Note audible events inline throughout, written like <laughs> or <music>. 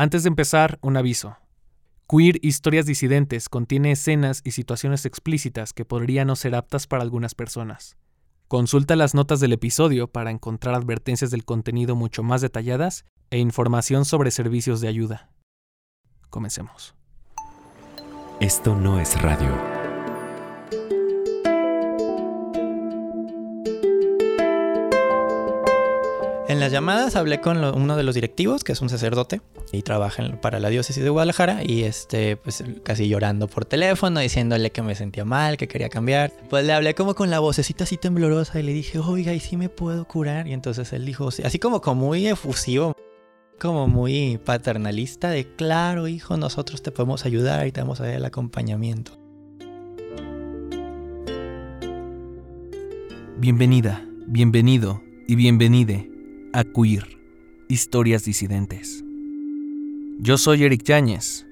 Antes de empezar, un aviso. Queer Historias Disidentes contiene escenas y situaciones explícitas que podrían no ser aptas para algunas personas. Consulta las notas del episodio para encontrar advertencias del contenido mucho más detalladas e información sobre servicios de ayuda. Comencemos. Esto no es radio. En las llamadas hablé con uno de los directivos, que es un sacerdote, y trabaja para la diócesis de Guadalajara, y este, pues casi llorando por teléfono, diciéndole que me sentía mal, que quería cambiar. Pues le hablé como con la vocecita así temblorosa y le dije, oiga, ¿y si me puedo curar? Y entonces él dijo, así como, como muy efusivo, como muy paternalista, de claro, hijo, nosotros te podemos ayudar y te vamos a dar el acompañamiento. Bienvenida, bienvenido y bienvenide a Queer, Historias Disidentes. Yo soy Eric Yáñez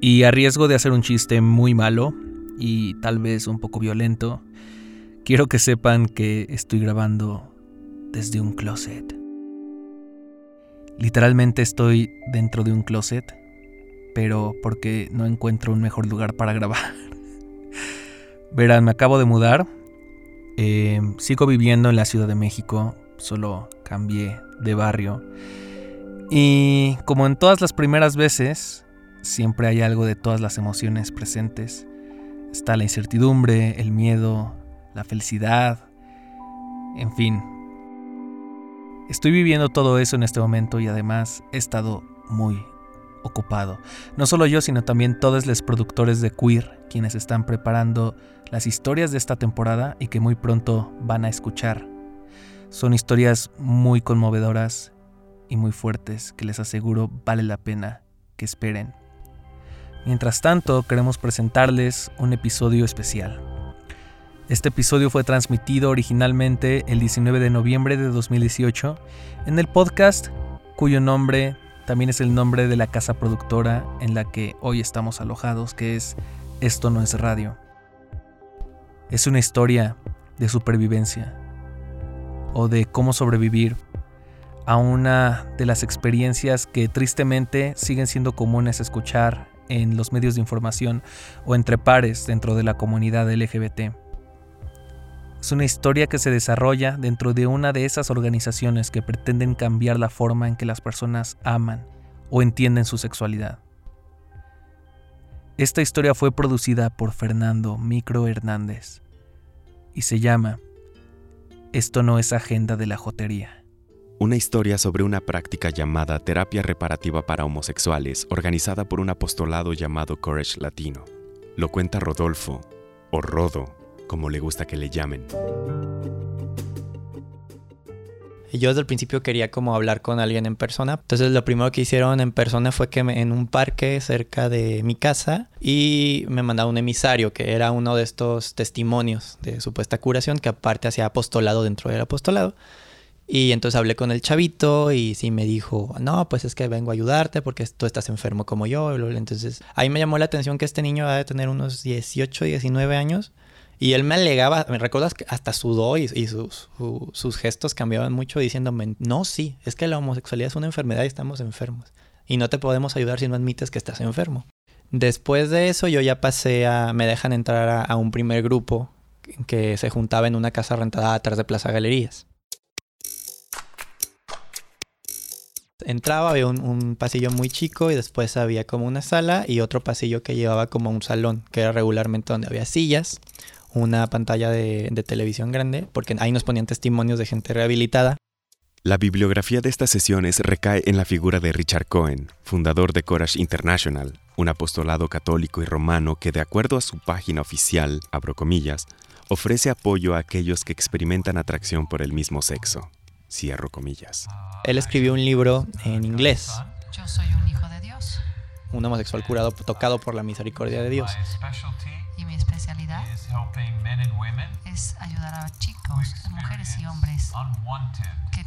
y a riesgo de hacer un chiste muy malo y tal vez un poco violento, quiero que sepan que estoy grabando desde un closet. Literalmente estoy dentro de un closet, pero porque no encuentro un mejor lugar para grabar. <laughs> Verán, me acabo de mudar. Eh, sigo viviendo en la Ciudad de México solo cambié de barrio. Y como en todas las primeras veces, siempre hay algo de todas las emociones presentes. Está la incertidumbre, el miedo, la felicidad, en fin. Estoy viviendo todo eso en este momento y además he estado muy ocupado. No solo yo, sino también todos los productores de Queer, quienes están preparando las historias de esta temporada y que muy pronto van a escuchar. Son historias muy conmovedoras y muy fuertes que les aseguro vale la pena que esperen. Mientras tanto, queremos presentarles un episodio especial. Este episodio fue transmitido originalmente el 19 de noviembre de 2018 en el podcast cuyo nombre también es el nombre de la casa productora en la que hoy estamos alojados, que es Esto no es radio. Es una historia de supervivencia, o de cómo sobrevivir a una de las experiencias que tristemente siguen siendo comunes escuchar en los medios de información o entre pares dentro de la comunidad LGBT. Es una historia que se desarrolla dentro de una de esas organizaciones que pretenden cambiar la forma en que las personas aman o entienden su sexualidad. Esta historia fue producida por Fernando Micro Hernández y se llama esto no es agenda de la jotería. Una historia sobre una práctica llamada terapia reparativa para homosexuales, organizada por un apostolado llamado Courage Latino. Lo cuenta Rodolfo, o Rodo, como le gusta que le llamen. Yo desde el principio quería como hablar con alguien en persona. Entonces lo primero que hicieron en persona fue que en un parque cerca de mi casa y me mandaron un emisario que era uno de estos testimonios de supuesta curación que aparte hacía apostolado dentro del apostolado. Y entonces hablé con el chavito y sí me dijo, no, pues es que vengo a ayudarte porque tú estás enfermo como yo. Entonces ahí me llamó la atención que este niño va a tener unos 18, 19 años y él me alegaba, me recuerdas que hasta sudó y, sus, sus gestos cambiaban mucho diciéndome, no, sí, es que la homosexualidad es una enfermedad y estamos enfermos. Y no te podemos ayudar si no admites que estás enfermo. Después de eso yo ya pasé a, me dejan entrar a, un primer grupo que se juntaba en una casa rentada atrás de Plaza Galerías. Entraba, había un, un, pasillo muy chico y después había como una sala y otro pasillo que llevaba como un salón, que era regularmente donde había sillas, una pantalla de, televisión grande, porque ahí nos ponían testimonios de gente rehabilitada. La bibliografía de estas sesiones recae en la figura de Richard Cohen, fundador de Courage International, un apostolado católico y romano que, de acuerdo a su página oficial, abro comillas, ofrece apoyo a aquellos que experimentan atracción por el mismo sexo. Cierro comillas. Él escribió un libro en inglés. Yo soy un hijo de Dios. Un homosexual curado, tocado por la misericordia de Dios especialidad es ayudar a chicos, mujeres y hombres que,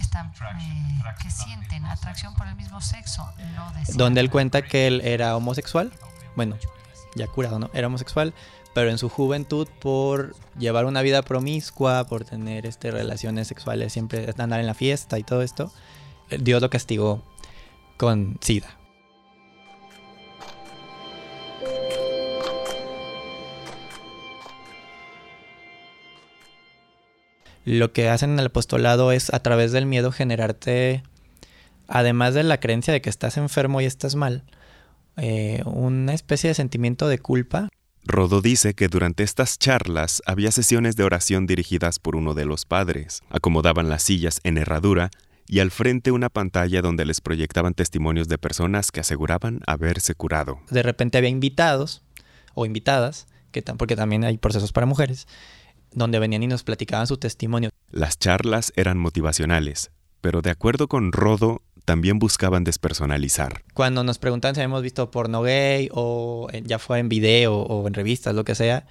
están, eh, que sienten atracción por el mismo sexo. Donde él cuenta que él era homosexual, bueno, ya curado, ¿no? Era homosexual, pero en su juventud por llevar una vida promiscua, por tener este, relaciones sexuales, siempre andar en la fiesta y todo esto, Dios lo castigó con SIDA. Lo que hacen en el apostolado es a través del miedo generarte, además de la creencia de que estás enfermo y estás mal, eh, una especie de sentimiento de culpa Rodo dice que durante estas charlas había sesiones de oración dirigidas por uno de los padres. Acomodaban las sillas en herradura y al frente una pantalla donde les proyectaban testimonios de personas que aseguraban haberse curado. De repente había invitados o invitadas, que porque también hay procesos para mujeres, donde venían y nos platicaban su testimonio. Las charlas eran motivacionales, pero de acuerdo con Rodo, también buscaban despersonalizar. Cuando nos preguntan si hemos visto porno gay o ya fue en video o en revistas, lo que sea,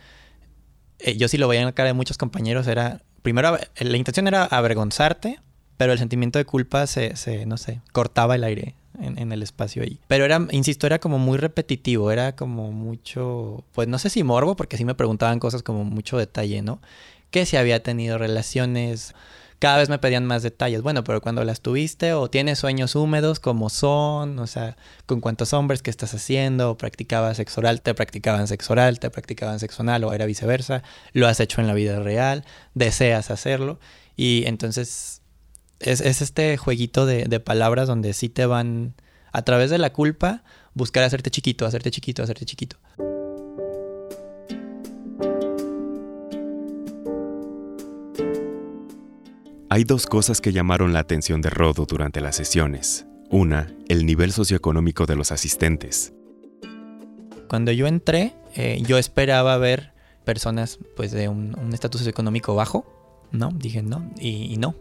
eh, yo sí lo veía en la cara de muchos compañeros, era, primero, la intención era avergonzarte, pero el sentimiento de culpa se, se no sé, cortaba el aire en, el espacio ahí. Pero era, insisto, era como muy repetitivo, era como mucho, pues no sé si morbo, porque sí me preguntaban cosas como mucho detalle, ¿no? Que si había tenido relaciones cada vez me pedían más detalles. Bueno, pero cuando las tuviste o tienes sueños húmedos, como son? O sea, con cuántos hombres, qué estás haciendo, o practicabas sexo oral, te practicaban sexo oral, te practicaban sexo anal o era viceversa, lo has hecho en la vida real, deseas hacerlo. Y entonces es, este jueguito de, de palabras donde sí te van, a través de la culpa, buscar hacerte chiquito, hacerte chiquito, hacerte chiquito. Hay dos cosas que llamaron la atención de Rodo durante las sesiones. Una, el nivel socioeconómico de los asistentes. Cuando yo entré, eh, yo esperaba ver personas pues de un estatus socioeconómico bajo, ¿no? Dije no, y, no,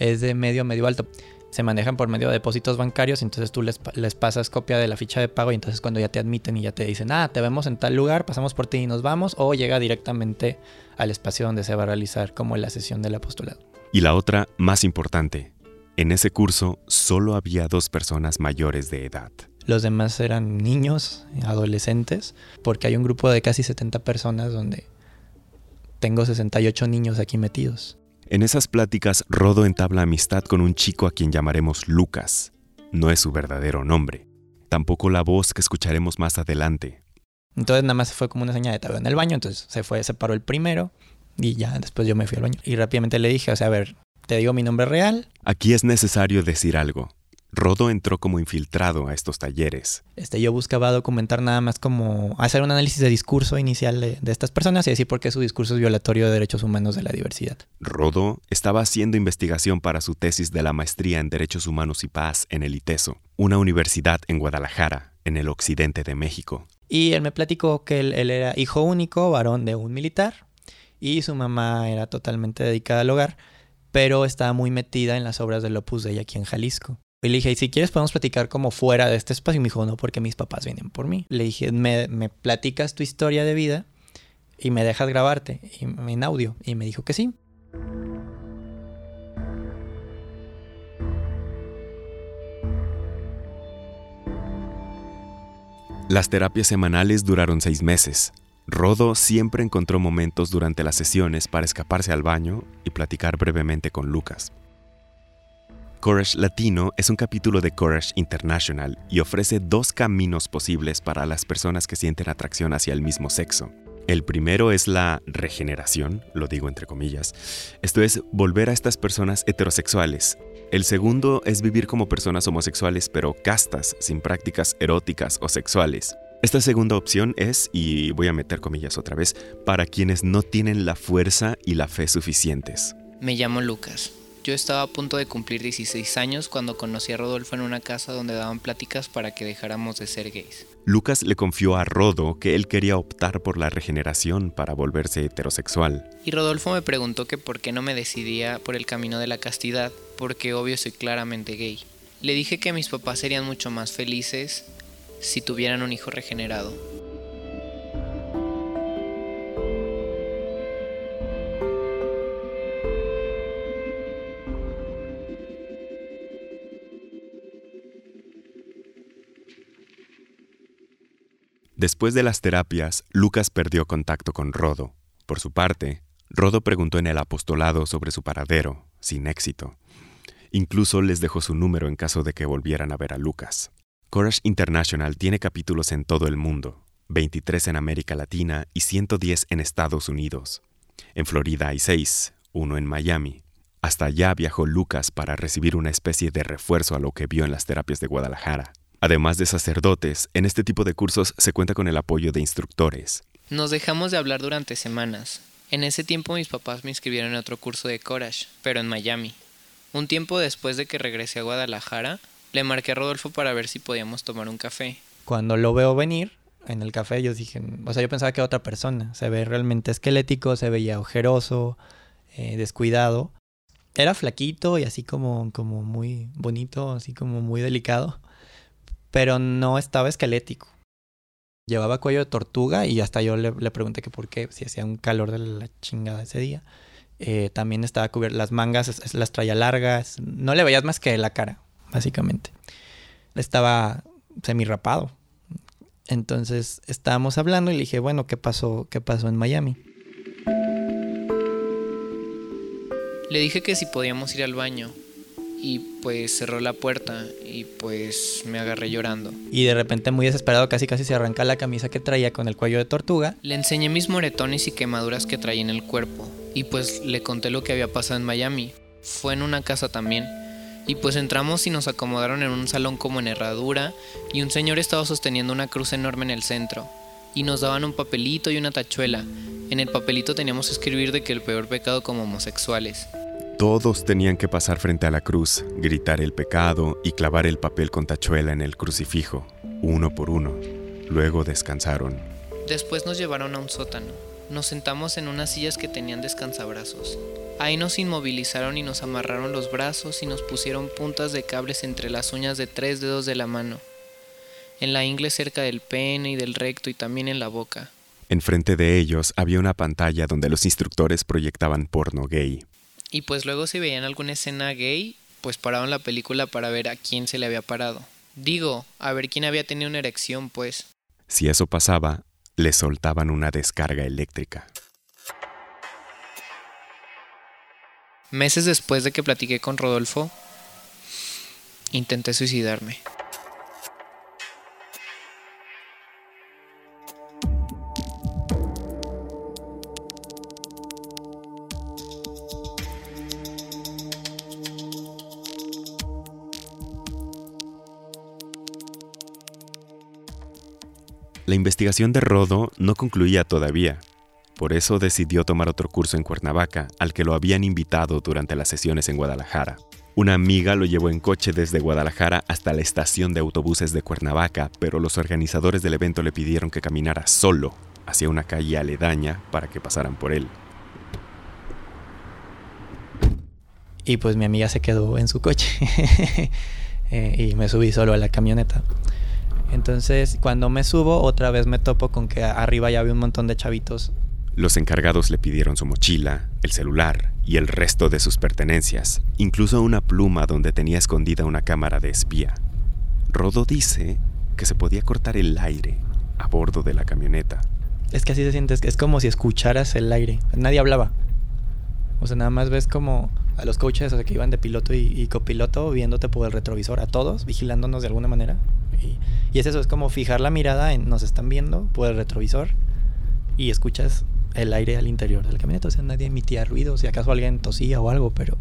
es de medio, medio alto. Se manejan por medio de depósitos bancarios, entonces tú les, les pasas copia de la ficha de pago y entonces cuando ya te admiten y ya te dicen, ah, te vemos en tal lugar, pasamos por ti y nos vamos, o llega directamente al espacio donde se va a realizar como la sesión del apostolado. Y la otra, más importante, en ese curso solo había dos personas mayores de edad. Los demás eran niños, adolescentes, porque hay un grupo de casi 70 personas donde tengo 68 niños aquí metidos. En esas pláticas, Rodo entabla amistad con un chico a quien llamaremos Lucas. No es su verdadero nombre. Tampoco la voz que escucharemos más adelante. Entonces nada más fue como una señal de tabla en el baño, entonces se fue, se paró el primero, y ya después yo me fui al baño. Y rápidamente le dije, o sea, a ver, te digo mi nombre real. Aquí es necesario decir algo. Rodo entró como infiltrado a estos talleres. Este, yo buscaba documentar nada más como hacer un análisis de discurso inicial de, de, estas personas y decir por qué su discurso es violatorio de derechos humanos de la diversidad. Rodo estaba haciendo investigación para su tesis de la maestría en Derechos Humanos y Paz en el ITESO, una universidad en Guadalajara, en el occidente de México. Y él me platicó que él, él era hijo único, varón de un militar, y su mamá era totalmente dedicada al hogar, pero estaba muy metida en las obras del Opus Dei aquí en Jalisco. Y le dije, ¿y si quieres podemos platicar como fuera de este espacio? Y me dijo, no, porque mis papás vienen por mí. Le dije, me, me platicas tu historia de vida y me dejas grabarte en audio. Y me dijo que sí. Las terapias semanales duraron seis meses. Rodo siempre encontró momentos durante las sesiones para escaparse al baño y platicar brevemente con Lucas. Courage Latino es un capítulo de Courage International y ofrece dos caminos posibles para las personas que sienten atracción hacia el mismo sexo. El primero es la regeneración, lo digo entre comillas, esto es volver a estas personas heterosexuales. El segundo es vivir como personas homosexuales pero castas, sin prácticas eróticas o sexuales. Esta segunda opción es, y voy a meter comillas otra vez, para quienes no tienen la fuerza y la fe suficientes. Me llamo Lucas. Yo estaba a punto de cumplir 16 años cuando conocí a Rodolfo en una casa donde daban pláticas para que dejáramos de ser gays. Lucas le confió a Rodo que él quería optar por la regeneración para volverse heterosexual. Y Rodolfo me preguntó que por qué no me decidía por el camino de la castidad, porque obvio soy claramente gay. Le dije que mis papás serían mucho más felices si tuvieran un hijo regenerado. Después de las terapias, Lucas perdió contacto con Rodo. Por su parte, Rodo preguntó en el apostolado sobre su paradero, sin éxito. Incluso les dejó su número en caso de que volvieran a ver a Lucas. Courage International tiene capítulos en todo el mundo, 23 en América Latina y 110 en Estados Unidos. En Florida hay 6, uno en Miami. Hasta allá viajó Lucas para recibir una especie de refuerzo a lo que vio en las terapias de Guadalajara. Además de sacerdotes, en este tipo de cursos se cuenta con el apoyo de instructores. Nos dejamos de hablar durante semanas. En ese tiempo mis papás me inscribieron en otro curso de Courage, pero en Miami. Un tiempo después de que regresé a Guadalajara, le marqué a Rodolfo para ver si podíamos tomar un café. Cuando lo veo venir en el café, yo dije, o sea, yo pensaba que era otra persona. Se ve realmente esquelético, se veía ojeroso, eh, descuidado. Era flaquito y así como, como muy bonito, así como muy delicado, pero no estaba esquelético. Llevaba cuello de tortuga y hasta yo le, pregunté que por qué, si hacía un calor de la chingada ese día. Eh, también estaba cubierto, las mangas las traía largas, no le veías más que la cara, básicamente. Estaba semirrapado. Entonces estábamos hablando y le dije, bueno, ¿qué pasó, qué pasó en Miami? Le dije que si podíamos ir al baño y pues cerró la puerta y pues me agarré llorando. Y de repente muy desesperado casi casi se arranca la camisa que traía con el cuello de tortuga. Le enseñé mis moretones y quemaduras que traía en el cuerpo y pues le conté lo que había pasado en Miami. Fue en una casa también. Y pues entramos y nos acomodaron en un salón como en herradura y un señor estaba sosteniendo una cruz enorme en el centro. Y nos daban un papelito y una tachuela. En el papelito teníamos que escribir de que el peor pecado como homosexuales. Todos tenían que pasar frente a la cruz, gritar el pecado y clavar el papel con tachuela en el crucifijo, uno por uno. Luego descansaron. Después nos llevaron a un sótano. Nos sentamos en unas sillas que tenían descansabrazos. Ahí nos inmovilizaron y nos amarraron los brazos y nos pusieron puntas de cables entre las uñas de tres dedos de la mano, en la ingle cerca del pene y del recto y también en la boca. Enfrente de ellos había una pantalla donde los instructores proyectaban porno gay. Y pues luego si veían alguna escena gay, pues paraban la película para ver a quién se le había parado. Digo, a ver quién había tenido una erección, pues. Si eso pasaba, le soltaban una descarga eléctrica. Meses después de que platiqué con Rodolfo, intenté suicidarme. La investigación de Rodo no concluía todavía. Por eso decidió tomar otro curso en Cuernavaca, al que lo habían invitado durante las sesiones en Guadalajara. Una amiga lo llevó en coche desde Guadalajara hasta la estación de autobuses de Cuernavaca, pero los organizadores del evento le pidieron que caminara solo hacia una calle aledaña para que pasaran por él. Y pues mi amiga se quedó en su coche <laughs> eh, y me subí solo a la camioneta. Entonces, cuando me subo, otra vez me topo con que arriba ya había un montón de chavitos. Los encargados le pidieron su mochila, el celular y el resto de sus pertenencias, incluso una pluma donde tenía escondida una cámara de espía. Rodo dice que se podía cortar el aire a bordo de la camioneta. Es que así se siente, es como si escucharas el aire. Nadie hablaba. O sea, nada más ves como a los coaches que iban de piloto y copiloto viéndote por el retrovisor, a todos, vigilándonos de alguna manera. Y, es eso, es como fijar la mirada en nos están viendo por el retrovisor y escuchas el aire al interior del camioneta. O sea, nadie emitía ruido, si acaso alguien tosía o algo, pero...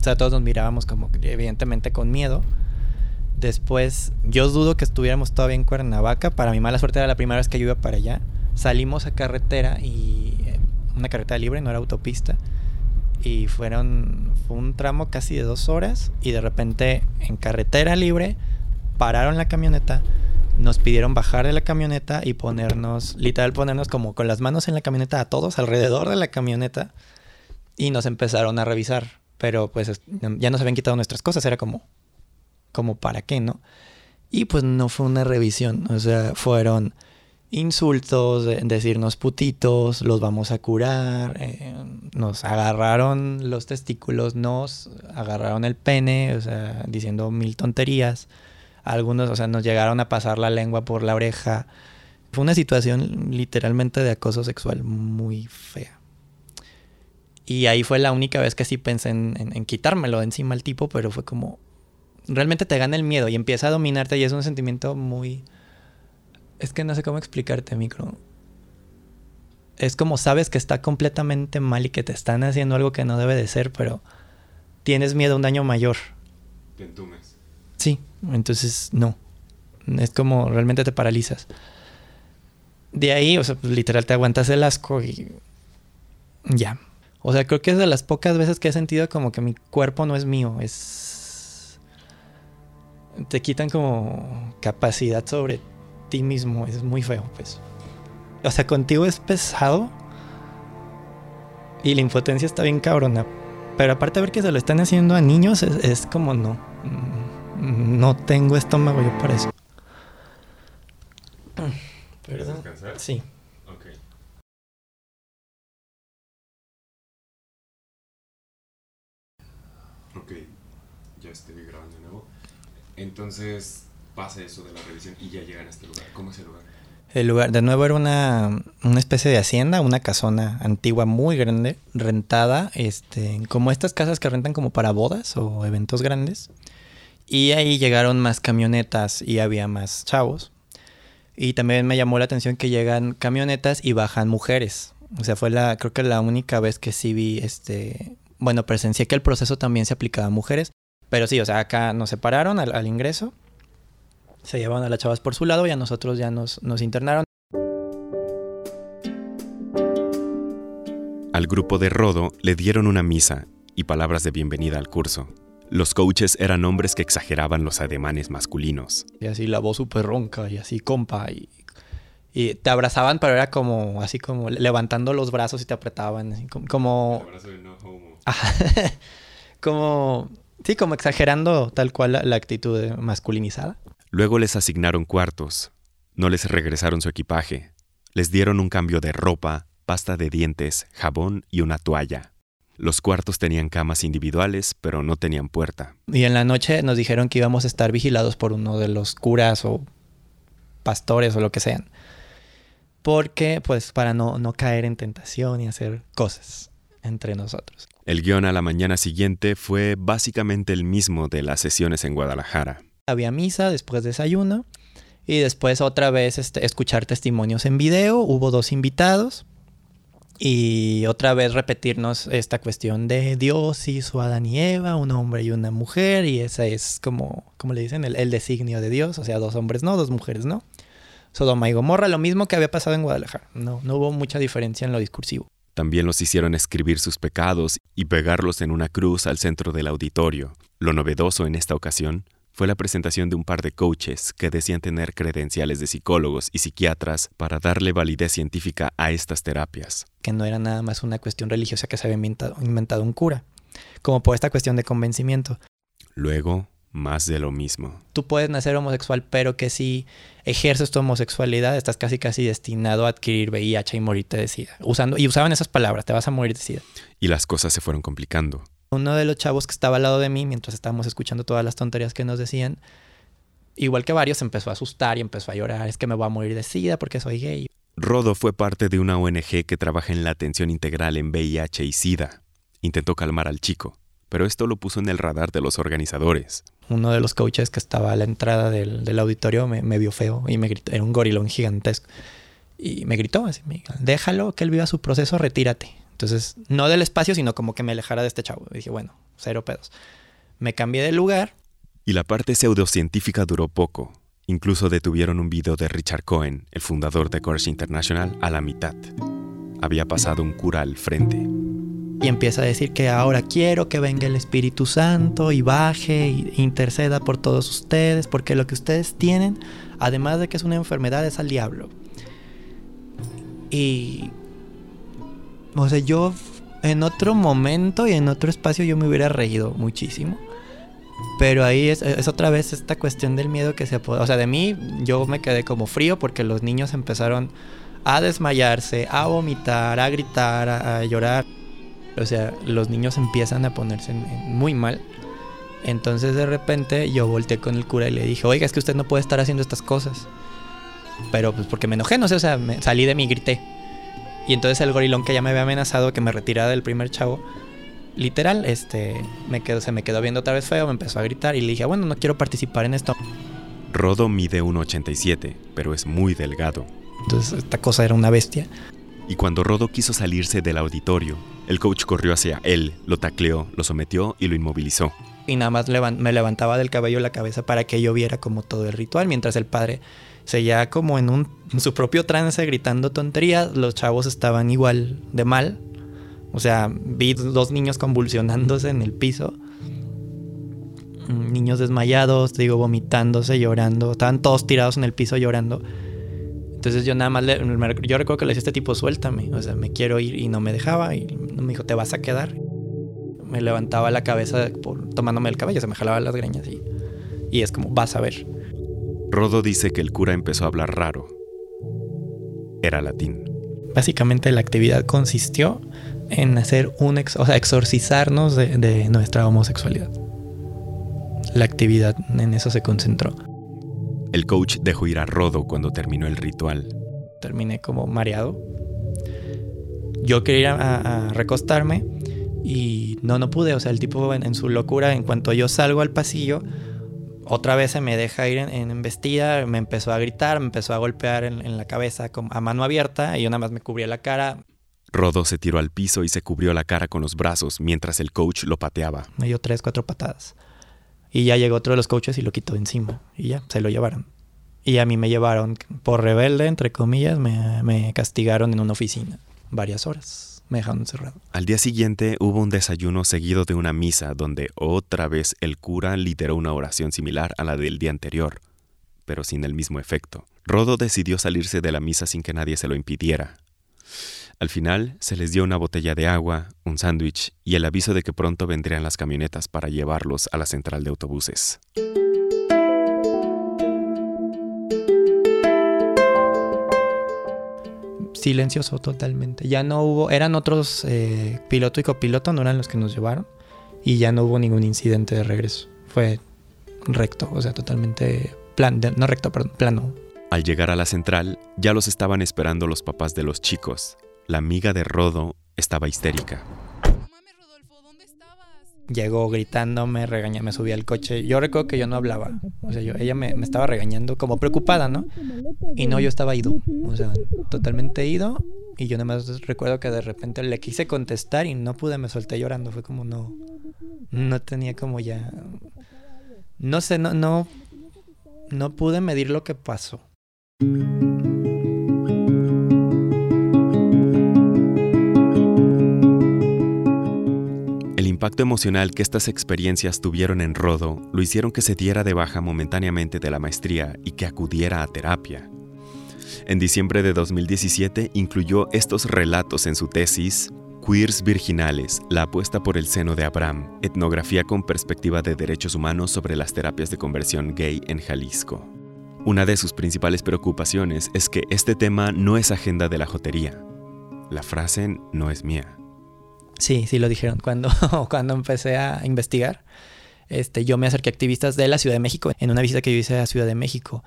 O sea, todos nos mirábamos como evidentemente con miedo. Después, yo dudo que estuviéramos todavía en Cuernavaca. Para mi mala suerte era la primera vez que yo iba para allá. Salimos a carretera y... Eh, una carretera libre, no era autopista. Y fueron... Fue un tramo casi de dos horas. Y de repente en carretera libre pararon la camioneta, nos pidieron bajar de la camioneta y ponernos, literal ponernos como con las manos en la camioneta a todos alrededor de la camioneta y nos empezaron a revisar. Pero pues ya nos habían quitado nuestras cosas, era como, como para qué, ¿no? Y pues no fue una revisión, o sea, fueron insultos, decirnos putitos, los vamos a curar, eh, nos agarraron los testículos, nos agarraron el pene, o sea, diciendo mil tonterías. Algunos, o sea, nos llegaron a pasar la lengua por la oreja. Fue una situación literalmente de acoso sexual muy fea. Y ahí fue la única vez que sí pensé en, quitármelo de encima al tipo, pero fue como, realmente te gana el miedo y empieza a dominarte y es un sentimiento muy... Es que no sé cómo explicarte, micro. Es como sabes que está completamente mal y que te están haciendo algo que no debe de ser, pero tienes miedo a un daño mayor. Te entumes. Sí, entonces no. Es como realmente te paralizas. De ahí, o sea, pues, literal te aguantas el asco y ya. O sea, creo que es de las pocas veces que he sentido como que mi cuerpo no es mío, es... Te quitan como capacidad sobre ti mismo, es muy feo, pues. O sea, contigo es pesado y la impotencia está bien cabrona. Pero aparte de ver que se lo están haciendo a niños, es, como no. No tengo estómago yo para eso. <clears throat> ¿Perdón? descansar? Sí. Ok. Ok, ya estoy grabando de nuevo. Entonces pasa eso de la revisión y ya llegan a este lugar. ¿Cómo es el lugar? El lugar, de nuevo, era una, una, especie de hacienda, una casona antigua muy grande, rentada, este, como estas casas que rentan como para bodas o eventos grandes. Y ahí llegaron más camionetas y había más chavos. Y también me llamó la atención que llegan camionetas y bajan mujeres. O sea, fue la, creo que la única vez que sí vi, este, bueno, presencié que el proceso también se aplicaba a mujeres. Pero sí, o sea, acá nos separaron al, al ingreso se llevaban a las chavas por su lado y a nosotros ya nos, nos internaron. Al grupo de Rodo le dieron una misa y palabras de bienvenida al curso. Los coaches eran hombres que exageraban los ademanes masculinos. Y así la voz súper ronca y así compa y, y, te abrazaban pero era como así como levantando los brazos y te apretaban como... <laughs> como... Sí, como exagerando tal cual la actitud masculinizada. Luego les asignaron cuartos, no les regresaron su equipaje, les dieron un cambio de ropa, pasta de dientes, jabón y una toalla. Los cuartos tenían camas individuales, pero no tenían puerta. Y en la noche nos dijeron que íbamos a estar vigilados por uno de los curas o pastores o lo que sean. Porque, pues, para no, no caer en tentación y hacer cosas entre nosotros. El guion a la mañana siguiente fue básicamente el mismo de las sesiones en Guadalajara había misa, después desayuno y después otra vez este, escuchar testimonios en video. Hubo dos invitados y otra vez repetirnos esta cuestión de Dios hizo a Adán y Eva, un hombre y una mujer y ese es como, como le dicen, el, designio de Dios, o sea, dos hombres no, dos mujeres no. Sodoma y Gomorra, lo mismo que había pasado en Guadalajara. No, no hubo mucha diferencia en lo discursivo. También los hicieron escribir sus pecados y pegarlos en una cruz al centro del auditorio. Lo novedoso en esta ocasión fue la presentación de un par de coaches que decían tener credenciales de psicólogos y psiquiatras para darle validez científica a estas terapias. Que no era nada más una cuestión religiosa que se había inventado, un cura, como por esta cuestión de convencimiento. Luego, más de lo mismo. Tú puedes nacer homosexual, pero que si ejerces tu homosexualidad, estás casi casi destinado a adquirir VIH y morirte de SIDA. Usando, y usaban esas palabras, te vas a morir de SIDA. Y las cosas se fueron complicando uno de los chavos que estaba al lado de mí mientras estábamos escuchando todas las tonterías que nos decían, igual que varios, empezó a asustar y empezó a llorar. Es que me voy a morir de sida porque soy gay. Rodo fue parte de una ONG que trabaja en la atención integral en VIH y SIDA. Intentó calmar al chico, pero esto lo puso en el radar de los organizadores. Uno de los coaches que estaba a la entrada del, auditorio me, vio feo y me gritó, era un gorilón gigantesco. Y me gritó así, déjalo que él viva su proceso, retírate. Entonces, no del espacio, sino como que me alejara de este chavo. Y dije, bueno, cero pedos. Me cambié de lugar. Y la parte pseudocientífica duró poco. Incluso detuvieron un video de Richard Cohen, el fundador de Courage International, a la mitad. Había pasado un cura al frente. Y empieza a decir que ahora quiero que venga el Espíritu Santo y baje e interceda por todos ustedes, porque lo que ustedes tienen, además de que es una enfermedad, es al diablo. Y o sea, yo en otro momento y en otro espacio yo me hubiera reído muchísimo. Pero ahí es, otra vez esta cuestión del miedo que se. O sea, de mí yo me quedé como frío porque los niños empezaron a desmayarse, a vomitar, a gritar, a, llorar. O sea, los niños empiezan a ponerse muy mal. Entonces de repente yo volteé con el cura y le dije, oiga, es que usted no puede estar haciendo estas cosas. Pero pues porque me enojé, no sé, o sea, me salí de mí y grité. Y entonces el gorilón que ya me había amenazado que me retirara del primer chavo, literal, este, me quedó, se me quedó viendo otra vez feo, me empezó a gritar y le dije, bueno, no quiero participar en esto. Rodo mide 1,87, pero es muy delgado. Entonces esta cosa era una bestia. Y cuando Rodo quiso salirse del auditorio, el coach corrió hacia él, lo tacleó, lo sometió y lo inmovilizó. Y nada más me levantaba del cabello la cabeza para que yo viera como todo el ritual, mientras el padre seguía como en, un, en su propio trance gritando tonterías, los chavos estaban igual de mal. O sea, vi dos niños convulsionándose en el piso niños desmayados, digo, vomitándose, llorando. Estaban todos tirados en el piso llorando. Entonces yo nada más, le, yo recuerdo que le decía a este tipo, suéltame, o sea, me quiero ir y no me dejaba y me dijo, te vas a quedar. Me levantaba la cabeza tomándome el cabello, se me jalaba las greñas y, y es como, vas a ver. Rodo dice que el cura empezó a hablar raro. Era latín. Básicamente la actividad consistió en hacer un, ex, o sea, exorcizarnos de, de nuestra homosexualidad la actividad en eso se concentró. El coach dejó ir a Rodo cuando terminó el ritual. Terminé como mareado. Yo quería ir a, recostarme y no, no pude. O sea, el tipo en, su locura, en cuanto yo salgo al pasillo, otra vez se me deja ir en, embestida, me empezó a gritar, me empezó a golpear en, la cabeza a mano abierta y yo nada más me cubría la cara. Rodo se tiró al piso y se cubrió la cara con los brazos mientras el coach lo pateaba. Me dio tres, cuatro patadas. Y ya llegó otro de los coaches y lo quitó encima. Y ya, se lo llevaron. Y a mí me llevaron, por rebelde, entre comillas, me, castigaron en una oficina varias horas. Al día siguiente hubo un desayuno seguido de una misa donde otra vez el cura lideró una oración similar a la del día anterior, pero sin el mismo efecto. Rodo decidió salirse de la misa sin que nadie se lo impidiera. Al final se les dio una botella de agua, un sándwich y el aviso de que pronto vendrían las camionetas para llevarlos a la central de autobuses. Silencioso totalmente. Ya no hubo, eran otros eh, piloto y copiloto, no eran los que nos llevaron. Y ya no hubo ningún incidente de regreso. Fue recto, o sea, totalmente plan, no recto, perdón, plano. Al llegar a la central, ya los estaban esperando los papás de los chicos, la amiga de Rodo estaba histérica. Llegó gritándome, regaña, me subí al coche. Yo recuerdo que yo no hablaba. O sea, yo, ella me, estaba regañando como preocupada, ¿no? Y no, yo estaba ido. O sea, totalmente ido. Y yo nada más recuerdo que de repente le quise contestar y no pude, me solté llorando. Fue como no. No tenía como ya. No sé, no, no. No pude medir lo que pasó. Impacto emocional que estas experiencias tuvieron en Rodo lo hicieron que se diera de baja momentáneamente de la maestría y que acudiera a terapia. En diciembre de 2017 incluyó estos relatos en su tesis Queers Virginales, la apuesta por el seno de Abraham, etnografía con perspectiva de derechos humanos sobre las terapias de conversión gay en Jalisco. Una de sus principales preocupaciones es que este tema no es agenda de la jotería. La frase no es mía. Sí, sí lo dijeron. Cuando, <laughs> cuando empecé a investigar, este, yo me acerqué a activistas de la Ciudad de México en una visita que yo hice a Ciudad de México.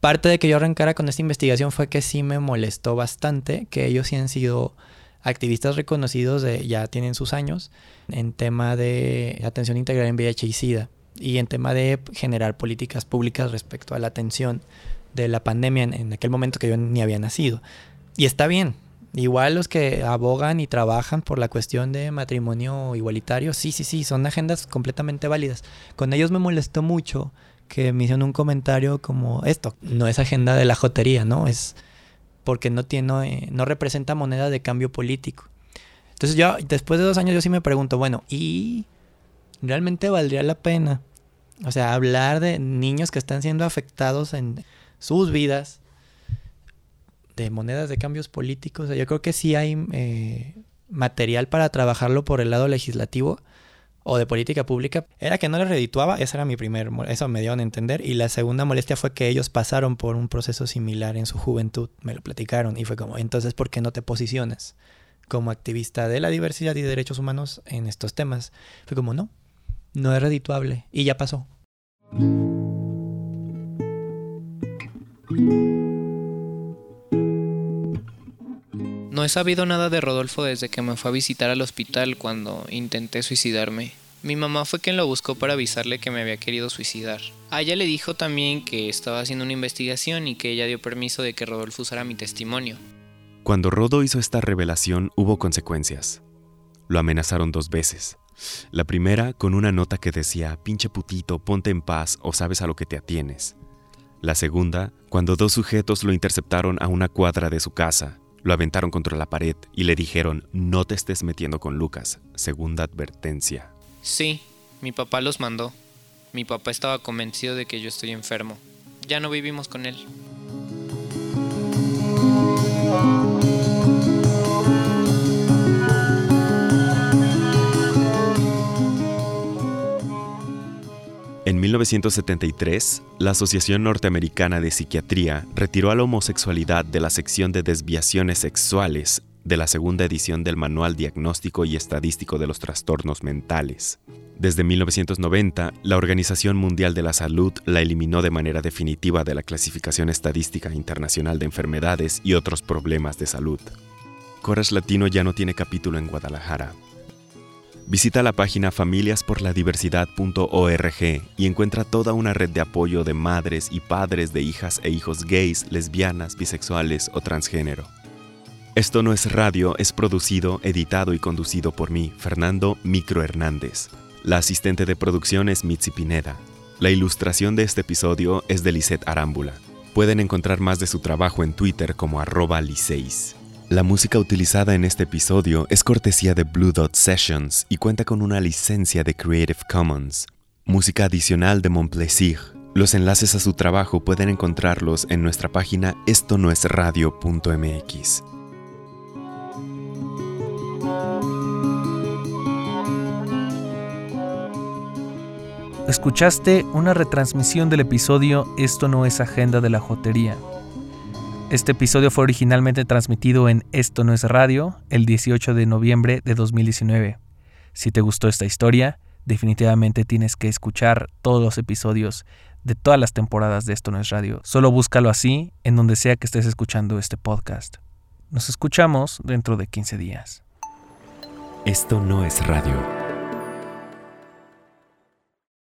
Parte de que yo arrancara con esta investigación fue que sí me molestó bastante que ellos sí han sido activistas reconocidos, de, ya tienen sus años, en tema de atención integral en VIH y SIDA y en tema de generar políticas públicas respecto a la atención de la pandemia en, en aquel momento que yo ni había nacido. Y está bien, Igual los que abogan y trabajan por la cuestión de matrimonio igualitario, sí, sí, sí, son agendas completamente válidas. Con ellos me molestó mucho que me hicieron un comentario como esto, no es agenda de la jotería, ¿no? Es porque no tiene, no representa moneda de cambio político. Entonces yo, después de dos años, yo sí me pregunto, bueno, ¿y realmente valdría la pena? O sea, hablar de niños que están siendo afectados en sus vidas de monedas de cambios políticos. Yo creo que sí hay eh, material para trabajarlo por el lado legislativo o de política pública. Era que no les redituaba, esa era mi primer, eso me dieron a entender. Y la segunda molestia fue que ellos pasaron por un proceso similar en su juventud, me lo platicaron. Y fue como, entonces, ¿por qué no te posicionas como activista de la diversidad y derechos humanos en estos temas? Fue como, no, no es redituable. Y ya pasó. He sabido nada de Rodolfo desde que me fue a visitar al hospital cuando intenté suicidarme. Mi mamá fue quien lo buscó para avisarle que me había querido suicidar. A ella le dijo también que estaba haciendo una investigación y que ella dio permiso de que Rodolfo usara mi testimonio. Cuando Rodo hizo esta revelación hubo consecuencias. Lo amenazaron dos veces. La primera con una nota que decía, pinche putito, ponte en paz o sabes a lo que te atienes. La segunda, cuando dos sujetos lo interceptaron a una cuadra de su casa, lo aventaron contra la pared y le dijeron, no te estés metiendo con Lucas, segunda advertencia. Sí, mi papá los mandó. Mi papá estaba convencido de que yo estoy enfermo. Ya no vivimos con él. En 1973, la Asociación Norteamericana de Psiquiatría retiró a la homosexualidad de la sección de desviaciones sexuales de la segunda edición del Manual Diagnóstico y Estadístico de los Trastornos Mentales. Desde 1990, la Organización Mundial de la Salud la eliminó de manera definitiva de la Clasificación Estadística Internacional de Enfermedades y otros problemas de salud. Coras Latino ya no tiene capítulo en Guadalajara, Visita la página familiasporladiversidad.org y encuentra toda una red de apoyo de madres y padres de hijas e hijos gays, lesbianas, bisexuales o transgénero. Esto no es radio, es producido, editado y conducido por mí, Fernando Micro Hernández. La asistente de producción es Mitzi Pineda. La ilustración de este episodio es de Lisette Arámbula. Pueden encontrar más de su trabajo en Twitter como arroba liceis. La música utilizada en este episodio es cortesía de Blue Dot Sessions y cuenta con una licencia de Creative Commons. Música adicional de Montplaisir. Los enlaces a su trabajo pueden encontrarlos en nuestra página esto no es radio.mx. Escuchaste una retransmisión del episodio Esto no es agenda de la jotería este episodio fue originalmente transmitido en Esto no es radio el 18 de noviembre de 2019. Si te gustó esta historia, definitivamente tienes que escuchar todos los episodios de todas las temporadas de Esto no es radio. Solo búscalo así en donde sea que estés escuchando este podcast. Nos escuchamos dentro de 15 días. Esto no es radio.